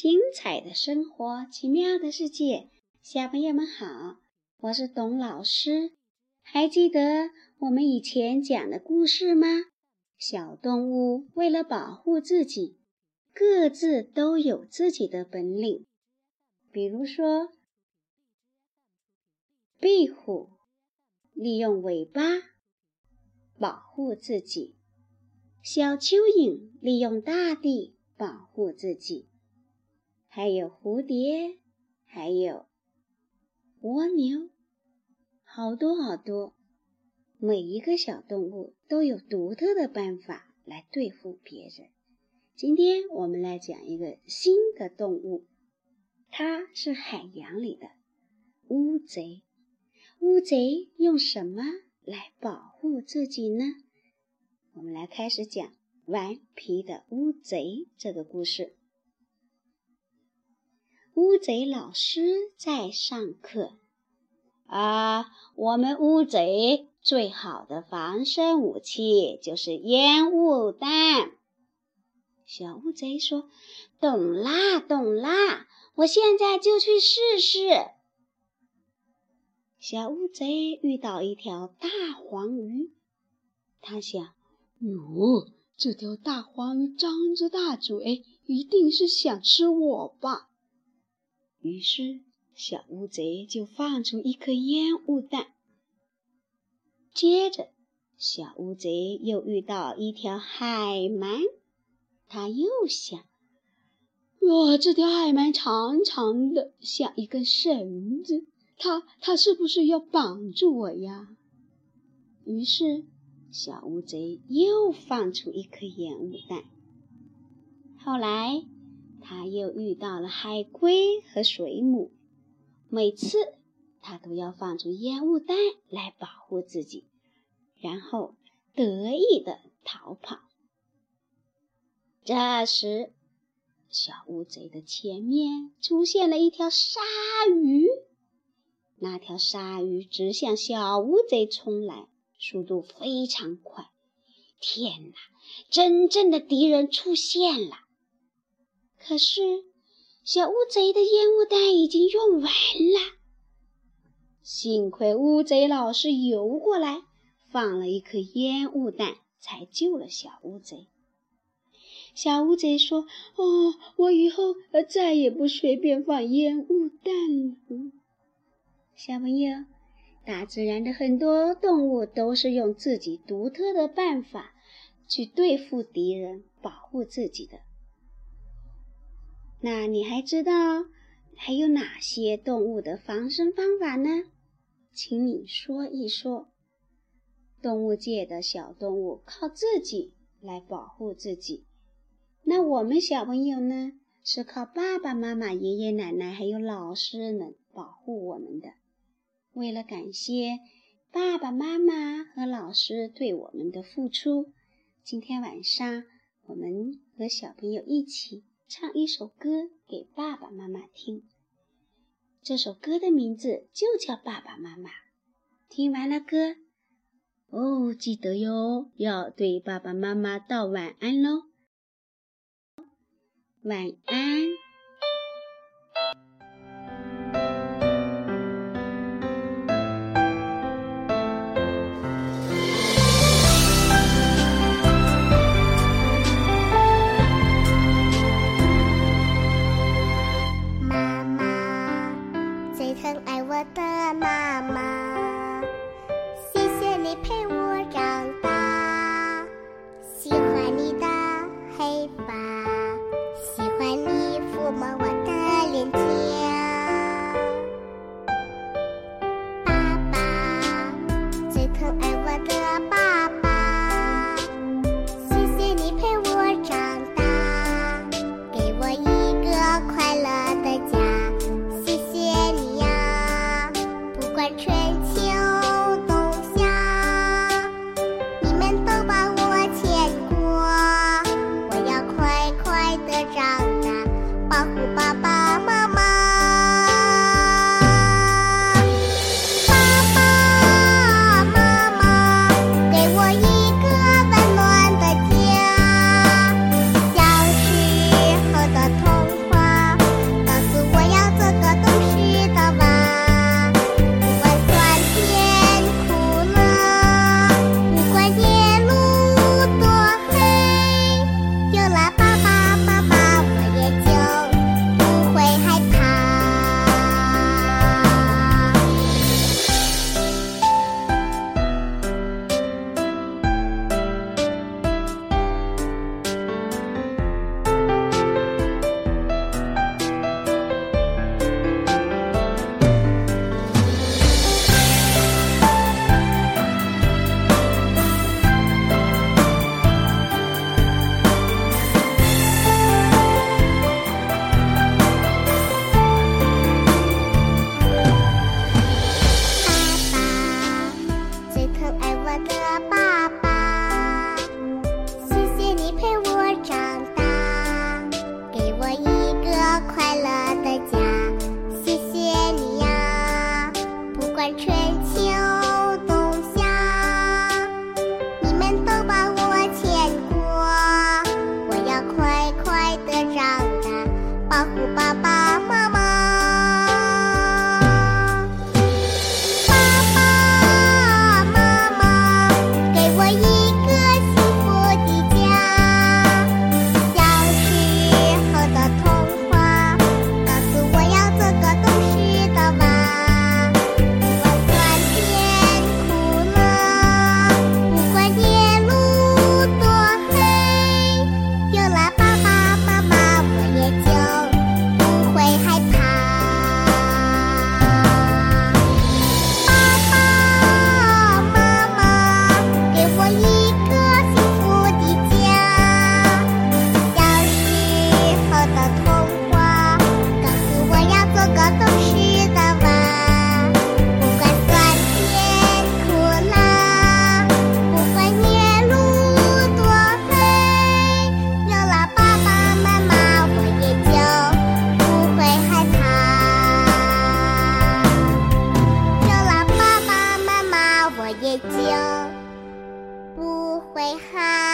精彩的生活，奇妙的世界，小朋友们好，我是董老师。还记得我们以前讲的故事吗？小动物为了保护自己，各自都有自己的本领。比如说，壁虎利用尾巴保护自己。小蚯蚓利用大地保护自己，还有蝴蝶，还有蜗牛，好多好多。每一个小动物都有独特的办法来对付别人。今天我们来讲一个新的动物，它是海洋里的乌贼。乌贼用什么来保护自己呢？我们来开始讲顽皮的乌贼这个故事。乌贼老师在上课啊，我们乌贼最好的防身武器就是烟雾弹。小乌贼说：“懂啦，懂啦，我现在就去试试。”小乌贼遇到一条大黄鱼，他想。哟，这条大黄鱼张着大嘴，一定是想吃我吧？于是，小乌贼就放出一颗烟雾弹。接着，小乌贼又遇到一条海鳗，他又想：哇，这条海鳗长长的，像一根绳子，它它是不是要绑住我呀？于是。小乌贼又放出一颗烟雾弹。后来，他又遇到了海龟和水母，每次他都要放出烟雾弹来保护自己，然后得意的逃跑。这时，小乌贼的前面出现了一条鲨鱼，那条鲨鱼直向小乌贼冲来。速度非常快！天哪，真正的敌人出现了。可是，小乌贼的烟雾弹已经用完了。幸亏乌贼老师游过来，放了一颗烟雾弹，才救了小乌贼。小乌贼说：“哦，我以后再也不随便放烟雾弹了。”小朋友。大自然的很多动物都是用自己独特的办法去对付敌人、保护自己的。那你还知道还有哪些动物的防身方法呢？请你说一说。动物界的小动物靠自己来保护自己，那我们小朋友呢？是靠爸爸妈妈、爷爷奶奶还有老师们保护我们的。为了感谢爸爸妈妈和老师对我们的付出，今天晚上我们和小朋友一起唱一首歌给爸爸妈妈听。这首歌的名字就叫《爸爸妈妈》。听完了歌，哦，记得哟，要对爸爸妈妈道晚安喽。晚安。就不会好。